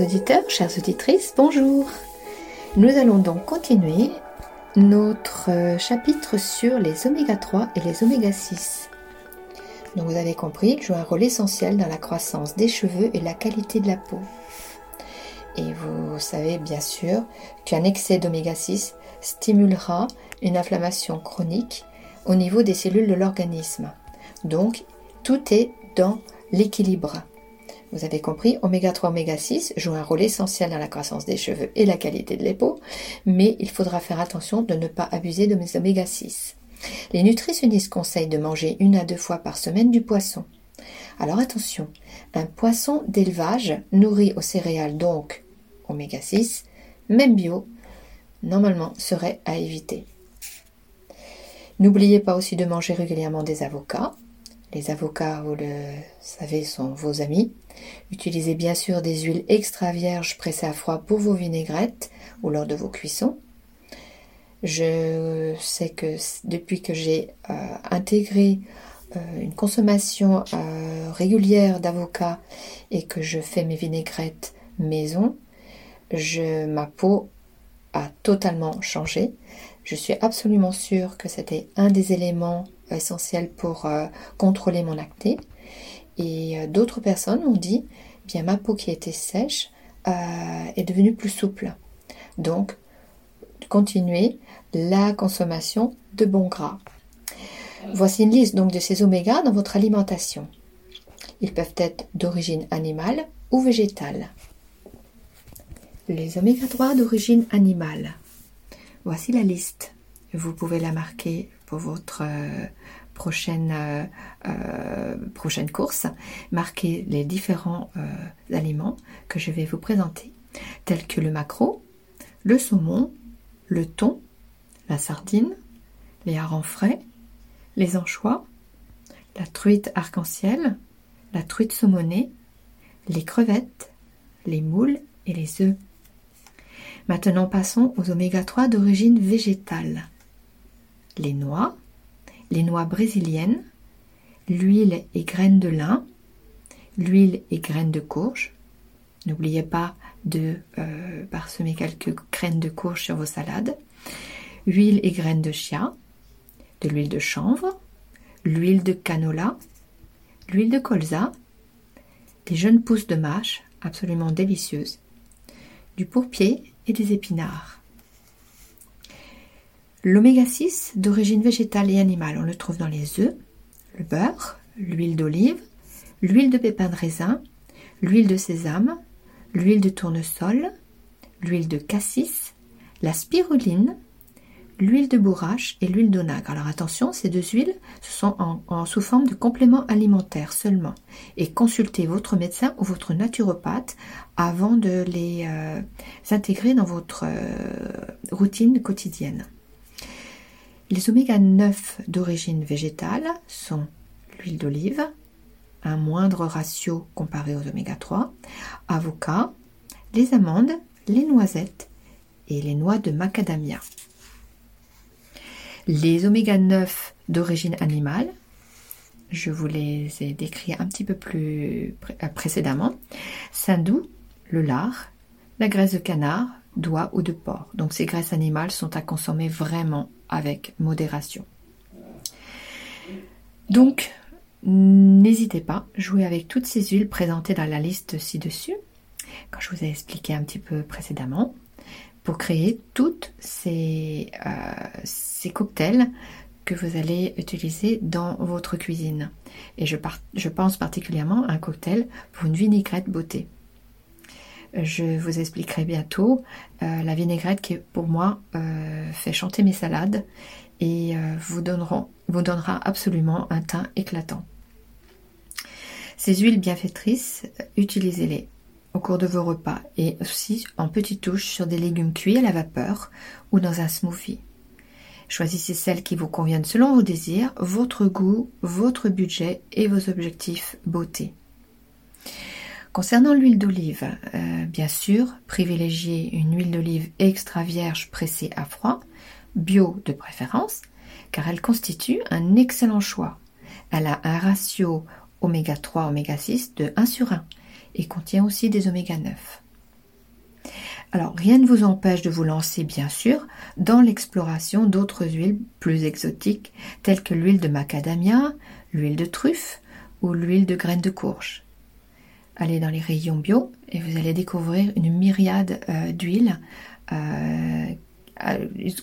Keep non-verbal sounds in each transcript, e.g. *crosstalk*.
Chers auditeurs, chères auditrices, bonjour. Nous allons donc continuer notre euh, chapitre sur les oméga 3 et les oméga 6. Donc vous avez compris, ils jouent un rôle essentiel dans la croissance des cheveux et la qualité de la peau. Et vous savez bien sûr qu'un excès d'oméga 6 stimulera une inflammation chronique au niveau des cellules de l'organisme. Donc tout est dans l'équilibre. Vous avez compris, oméga 3, oméga 6 jouent un rôle essentiel dans la croissance des cheveux et la qualité de l'épaule, mais il faudra faire attention de ne pas abuser de mes oméga 6. Les nutritionnistes conseillent de manger une à deux fois par semaine du poisson. Alors attention, un poisson d'élevage nourri aux céréales, donc oméga 6, même bio, normalement serait à éviter. N'oubliez pas aussi de manger régulièrement des avocats, les avocats, vous le savez, sont vos amis. Utilisez bien sûr des huiles extra vierges pressées à froid pour vos vinaigrettes ou lors de vos cuissons. Je sais que depuis que j'ai euh, intégré euh, une consommation euh, régulière d'avocats et que je fais mes vinaigrettes maison, ma peau a totalement changé. Je suis absolument sûre que c'était un des éléments essentiels pour euh, contrôler mon acné. Et euh, d'autres personnes ont dit, eh bien ma peau qui était sèche euh, est devenue plus souple. Donc, continuez la consommation de bons gras. Voici une liste donc de ces oméga dans votre alimentation. Ils peuvent être d'origine animale ou végétale. Les oméga 3 d'origine animale. Voici la liste. Vous pouvez la marquer pour votre euh, prochaine, euh, euh, prochaine course. Marquez les différents aliments que je vais vous présenter, tels que le maquereau, le saumon, le thon, la sardine, les harengs frais, les anchois, la truite arc-en-ciel, la truite saumonée, les crevettes, les moules et les œufs. Maintenant passons aux oméga 3 d'origine végétale. Les noix, les noix brésiliennes, l'huile et graines de lin, l'huile et graines de courge. N'oubliez pas de euh, parsemer quelques graines de courge sur vos salades. Huile et graines de chia, de l'huile de chanvre, l'huile de canola, l'huile de colza, des jeunes pousses de mâche absolument délicieuses, du pourpier des épinards. L'oméga 6 d'origine végétale et animale, on le trouve dans les œufs, le beurre, l'huile d'olive, l'huile de pépin de raisin, l'huile de sésame, l'huile de tournesol, l'huile de cassis, la spiruline, l'huile de bourrache et l'huile d'onagre. Alors attention, ces deux huiles sont en, sous forme de compléments alimentaires seulement. Et consultez votre médecin ou votre naturopathe avant de les euh, intégrer dans votre euh, routine quotidienne. Les oméga 9 d'origine végétale sont l'huile d'olive, un moindre ratio comparé aux oméga 3, avocat, les amandes, les noisettes et les noix de macadamia. Les oméga 9 d'origine animale, je vous les ai décrits un petit peu plus euh, précédemment. Saindoux, le lard, la graisse de canard, d'oie ou de porc. Donc ces graisses animales sont à consommer vraiment avec modération. Donc, n'hésitez pas, jouez avec toutes ces huiles présentées dans la liste ci-dessus, quand je vous ai expliqué un petit peu précédemment pour créer toutes ces, euh, ces cocktails que vous allez utiliser dans votre cuisine. Et je, pense particulièrement à un cocktail pour une vinaigrette beauté. Je vous expliquerai bientôt euh, la vinaigrette qui, pour moi, euh, fait chanter mes salades et vous donnera absolument un teint éclatant. Ces huiles bienfaitrices, utilisez-les au cours de vos repas et aussi en petites touches sur des légumes cuits à la vapeur ou dans un smoothie. Choisissez celles qui vous conviennent selon vos désirs, votre goût, votre budget et vos objectifs beauté. Concernant l'huile d'olive, euh, bien sûr, privilégiez une huile d'olive extra vierge pressée à froid, bio de préférence, car elle constitue un excellent choix. Elle a un ratio oméga 3 oméga 6 de 1 sur 1 et contient aussi des oméga 9. Alors, rien ne vous empêche de vous lancer, bien sûr, dans l'exploration d'autres huiles plus exotiques, telles que l'huile de macadamia, l'huile de truffe ou l'huile de graines de courge. Allez dans les rayons bio et vous allez découvrir une myriade euh, d'huiles euh,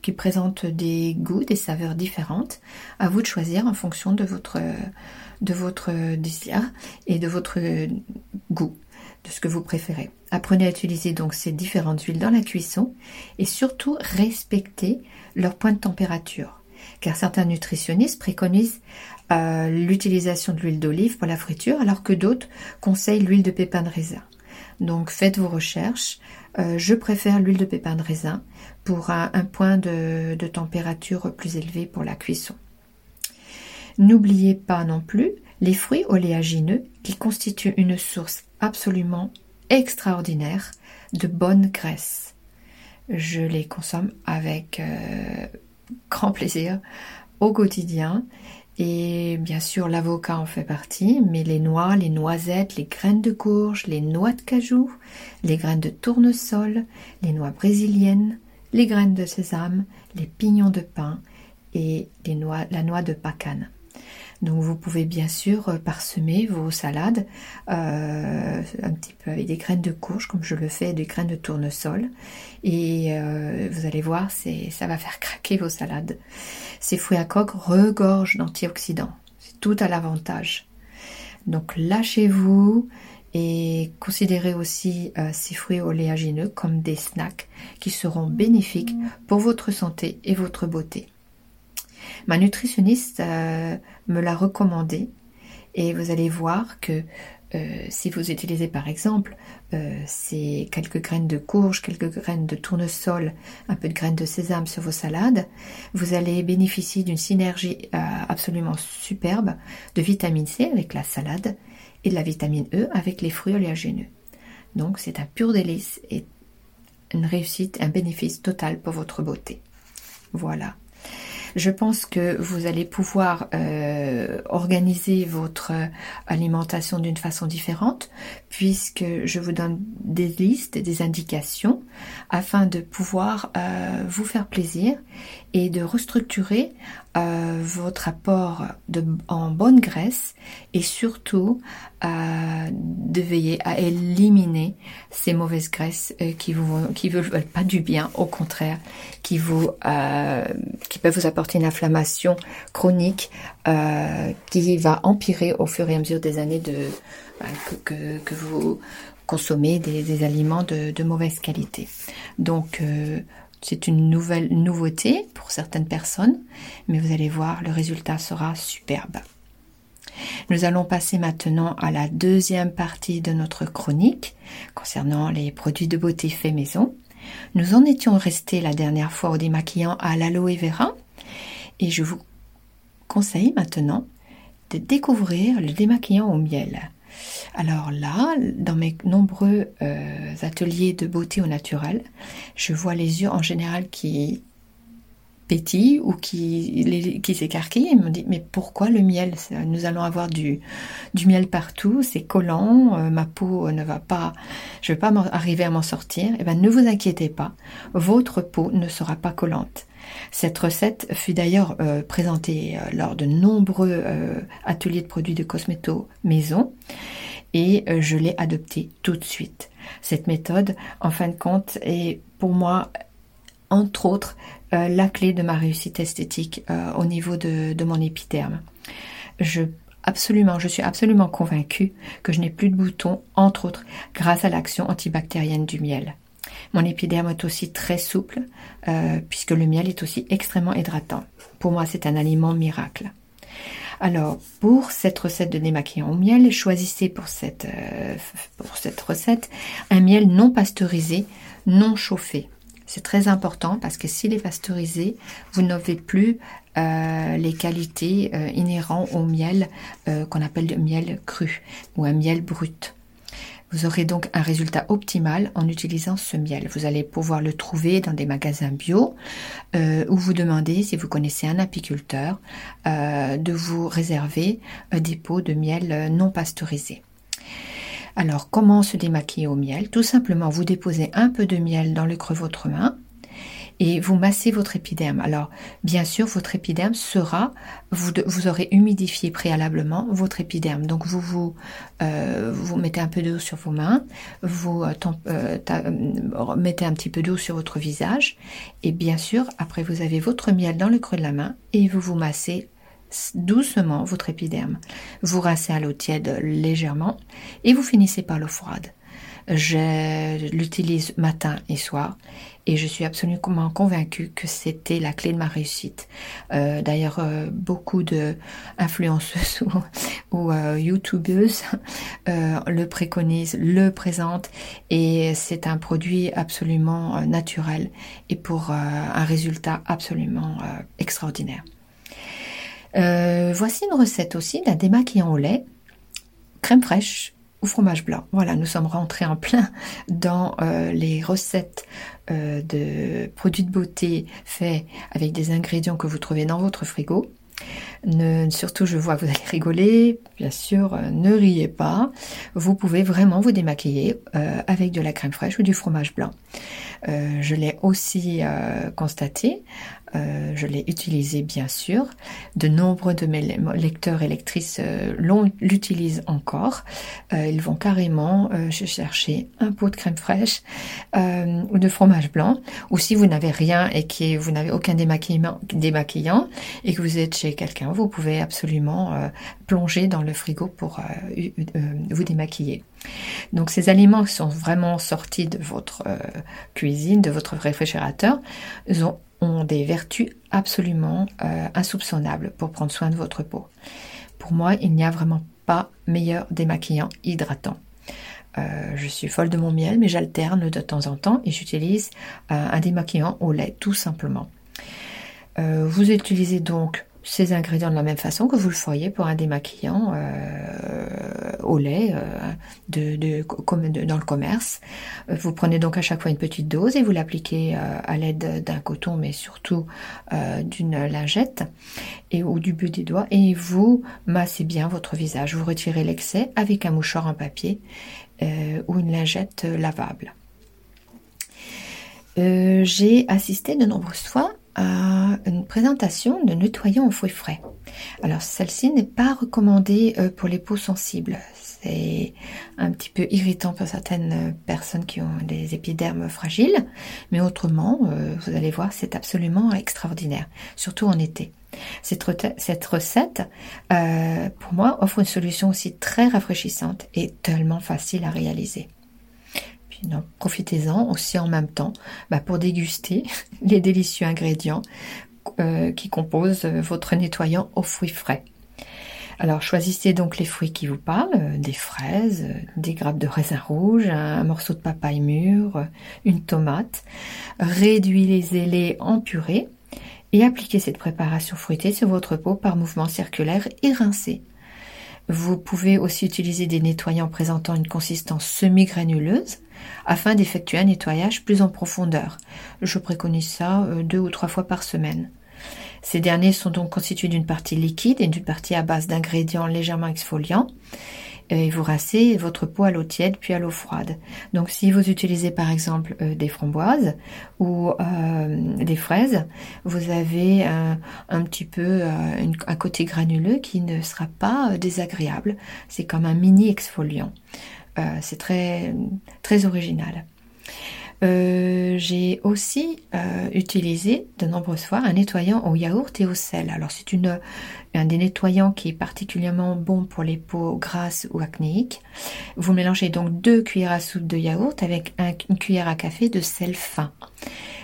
qui présentent des goûts, des saveurs différentes. À vous de choisir en fonction de votre, de votre désir et de votre goût de ce que vous préférez. Apprenez à utiliser donc ces différentes huiles dans la cuisson et surtout respectez leur point de température. Car certains nutritionnistes préconisent euh, l'utilisation de l'huile d'olive pour la friture alors que d'autres conseillent l'huile de pépin de raisin. Donc faites vos recherches. Euh, je préfère l'huile de pépin de raisin pour un, point de, de température plus élevé pour la cuisson. N'oubliez pas non plus les fruits oléagineux qui constituent une source absolument extraordinaire de bonne graisse. Je les consomme avec euh, *laughs* grand plaisir au quotidien et bien sûr l'avocat en fait partie, mais les noix, les noisettes, les graines de courge, les noix de cajou, les graines de tournesol, les noix brésiliennes, les graines de sésame, les pignons de pain et la noix de pacane. Donc vous pouvez bien sûr euh, parsemer vos salades euh, un petit peu avec des graines de courge comme je le fais, des graines de tournesol. Et euh, vous allez voir, ça va faire craquer vos salades. Ces fruits à coque regorgent d'antioxydants. C'est tout à l'avantage. Donc lâchez-vous et considérez aussi ces fruits oléagineux comme des snacks qui seront bénéfiques pour votre santé et votre beauté. Ma nutritionniste euh, me l'a recommandé et vous allez voir que euh, si vous utilisez par exemple euh, ces quelques graines de courge, quelques graines de tournesol, un peu de graines de sésame sur vos salades, vous allez bénéficier d'une synergie absolument superbe de vitamine C avec la salade et de la vitamine E avec les fruits oléagineux. Donc c'est un pur délice et une réussite, un bénéfice total pour votre beauté. Voilà. Je pense que vous allez pouvoir euh, organiser votre alimentation d'une façon différente puisque je vous donne des listes, des indications afin de pouvoir euh, vous faire plaisir et de restructurer euh, votre apport en bonne graisse et surtout de veiller à éliminer ces mauvaises graisses qui vous qui veulent pas du bien, au contraire, qui vous qui peuvent vous apporter une inflammation chronique euh, qui va empirer au fur et à mesure des années de, bah, que, vous consommez des, aliments de, mauvaise qualité. Donc, euh, c'est une nouvelle nouveauté pour certaines personnes, mais vous allez voir, le résultat sera superbe. Nous allons passer maintenant à la deuxième partie de notre chronique concernant les produits de beauté fait maison. Nous en étions restés la dernière fois au démaquillant à l'aloe vera et je vous conseille maintenant de découvrir le démaquillant au miel. Alors là, dans mes nombreux euh, ateliers de beauté au naturel, je vois les yeux en général qui pétillent ou qui, qui. Ils me disent mais pourquoi le miel? Nous allons avoir du, du miel partout, c'est collant, euh, ma peau ne va pas, je ne vais pas arriver à m'en sortir. Eh bien, ne vous inquiétez pas, votre peau ne sera pas collante. Cette recette fut d'ailleurs euh, présentée euh, lors de nombreux euh, ateliers de produits de cosméto maison et je l'ai adoptée tout de suite. Cette méthode, en fin de compte, est pour moi, entre autres, la clé de ma réussite esthétique au niveau de, mon épiderme. Je absolument, je suis absolument convaincue que je n'ai plus de boutons, entre autres, grâce à l'action antibactérienne du miel. Mon épiderme est aussi très souple, euh, puisque le miel est aussi extrêmement hydratant. Pour moi, c'est un aliment miracle. Alors, pour cette recette de démaquillant au miel, choisissez euh, pour cette recette un miel non pasteurisé, non chauffé. C'est très important parce que s'il est pasteurisé, vous n'avez plus euh, les qualités inhérentes au miel qu'on appelle le miel cru ou un miel brut. Vous aurez donc un résultat optimal en utilisant ce miel. Vous allez pouvoir le trouver dans des magasins bio euh, ou vous demandez, si vous connaissez un apiculteur, euh, de vous réserver euh, des pots de miel non pasteurisés. Alors, comment se démaquiller au miel? Tout simplement, vous déposez un peu de miel dans le creux de votre main et vous massez votre épiderme. Alors, bien sûr, votre épiderme sera, vous, aurez humidifié préalablement votre épiderme. Donc, euh, vous mettez un peu d'eau sur vos mains, vous euh, euh, mettez un petit peu d'eau sur votre visage, et bien sûr, après, vous avez votre miel dans le creux de la main et vous vous massez doucement votre épiderme. Vous rincez à l'eau tiède légèrement et vous finissez par l'eau froide. Je l'utilise matin et soir et je suis absolument convaincue que c'était la clé de ma réussite. Euh, d'ailleurs, euh, beaucoup de *laughs* ou, euh, youtubeuses le préconisent, le présentent et c'est un produit absolument naturel et pour un résultat absolument extraordinaire. Voici une recette aussi d'un démaquillant au lait, crème fraîche ou fromage blanc. Voilà, nous sommes rentrés en plein dans euh, les recettes euh, de produits de beauté faits avec des ingrédients que vous trouvez dans votre frigo. Ne, surtout, je vois que vous allez rigoler. Bien sûr, euh, ne riez pas. Vous pouvez vraiment vous démaquiller avec de la crème fraîche ou du fromage blanc. je l'ai aussi constaté euh, je l'ai utilisé bien sûr. De nombreux de mes lecteurs et lectrices euh, l'utilisent encore. Euh, ils vont carrément chercher un pot de crème fraîche ou de fromage blanc. Ou si vous n'avez rien et que vous n'avez aucun démaquillant, démaquillant et que vous êtes chez quelqu'un, vous pouvez absolument plonger dans le frigo pour vous démaquiller. Donc ces aliments qui sont vraiment sortis de votre cuisine, de votre réfrigérateur, ils ont ont des vertus absolument euh, insoupçonnables pour prendre soin de votre peau. Pour moi, il n'y a vraiment pas meilleur démaquillant hydratant. Euh, je suis folle de mon miel, mais j'alterne de temps en temps et j'utilise euh, un démaquillant au lait, tout simplement. vous utilisez donc ces ingrédients de la même façon que vous le feriez pour un démaquillant au lait euh, dans le commerce. Euh, vous prenez donc à chaque fois une petite dose et vous l'appliquez à l'aide d'un coton, mais surtout d'une lingette et du but des doigts et vous massez bien votre visage. Vous retirez l'excès avec un mouchoir en papier ou une lingette lavable. J'ai assisté de nombreuses fois une présentation de nettoyant aux fruits frais. Alors celle-ci n'est pas recommandée euh, pour les peaux sensibles. C'est un petit peu irritant pour certaines personnes qui ont des épidermes fragiles, mais autrement, euh, vous allez voir, c'est absolument extraordinaire, surtout en été. Cette, recette, euh, pour moi, offre une solution aussi très rafraîchissante et tellement facile à réaliser profitez-en aussi en même temps bah, pour déguster *laughs* les délicieux ingrédients euh, qui composent euh, votre nettoyant aux fruits frais. Alors choisissez donc les fruits qui vous parlent, euh, des fraises, des grappes de raisin rouge, un, morceau de papaye mûre, une tomate. Réduisez-les en purée et appliquez cette préparation fruitée sur votre peau par mouvement circulaire et rincez. Vous pouvez aussi utiliser des nettoyants présentant une consistance semi-granuleuse afin d'effectuer un nettoyage plus en profondeur. Je préconise ça euh, deux ou trois fois par semaine. Ces derniers sont donc constitués d'une partie liquide et d'une partie à base d'ingrédients légèrement exfoliants. Et vous rincez votre peau à l'eau tiède puis à l'eau froide. Donc si vous utilisez par exemple euh, des framboises ou euh, des fraises, vous avez un, petit peu un côté granuleux qui ne sera pas désagréable. C'est comme un mini exfoliant. Euh, c'est très, très original. Euh, j'ai aussi euh, utilisé de nombreuses fois un nettoyant au yaourt et au sel. Alors c'est un des nettoyants qui est particulièrement bon pour les peaux grasses ou acnéiques. Vous mélangez donc deux cuillères à soupe de yaourt avec une cuillère à café de sel fin.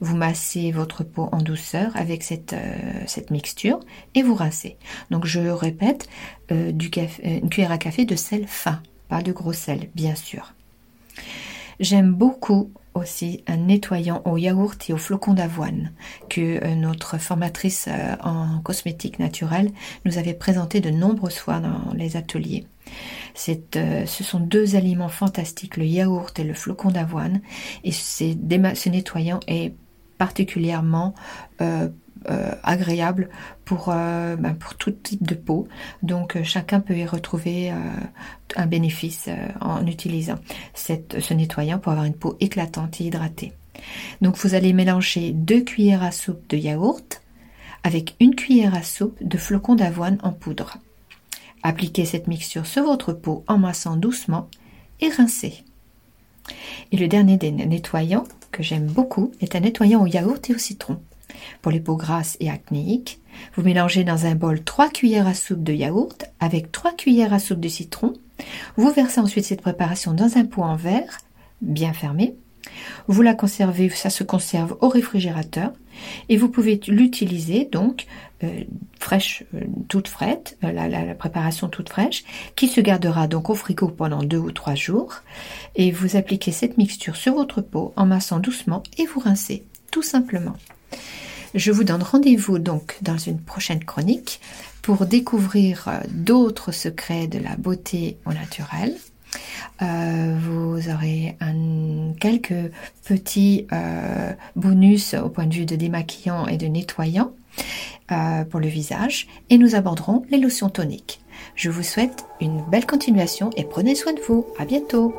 Vous massez votre peau en douceur avec cette, mixture et vous rincez. Donc je répète, du une cuillère à café de sel fin de gros sel, bien sûr. J'aime beaucoup aussi un nettoyant au yaourt et au flocon d'avoine que euh, notre formatrice euh, en cosmétique naturelle nous avait présenté de nombreuses fois dans les ateliers. Euh, ce sont deux aliments fantastiques, le yaourt et le flocon d'avoine, et ce nettoyant est particulièrement agréable pour, ben, pour tout type de peau. Donc chacun peut y retrouver un bénéfice en utilisant ce nettoyant pour avoir une peau éclatante et hydratée. Donc vous allez mélanger deux cuillères à soupe de yaourt avec une cuillère à soupe de flocons d'avoine en poudre. Appliquez cette mixture sur votre peau en massant doucement et rincez. Et le dernier des nettoyants que j'aime beaucoup est un nettoyant au yaourt et au citron. Pour les peaux grasses et acnéiques, vous mélangez dans un bol 3 cuillères à soupe de yaourt avec 3 cuillères à soupe de citron. Vous versez ensuite cette préparation dans un pot en verre bien fermé vous la conservez, ça se conserve au réfrigérateur et vous pouvez l'utiliser donc euh, fraîche, euh, toute fraîche, euh, la, préparation toute fraîche, qui se gardera donc au frigo pendant deux ou trois jours. Et vous appliquez cette mixture sur votre peau en massant doucement et vous rincez, tout simplement. Je vous donne rendez-vous donc dans une prochaine chronique pour découvrir d'autres secrets de la beauté au naturel. Euh, vous aurez un, quelques petits euh, bonus au point de vue de démaquillant et de nettoyant euh, pour le visage et nous aborderons les lotions toniques. Je vous souhaite une belle continuation et prenez soin de vous. À bientôt.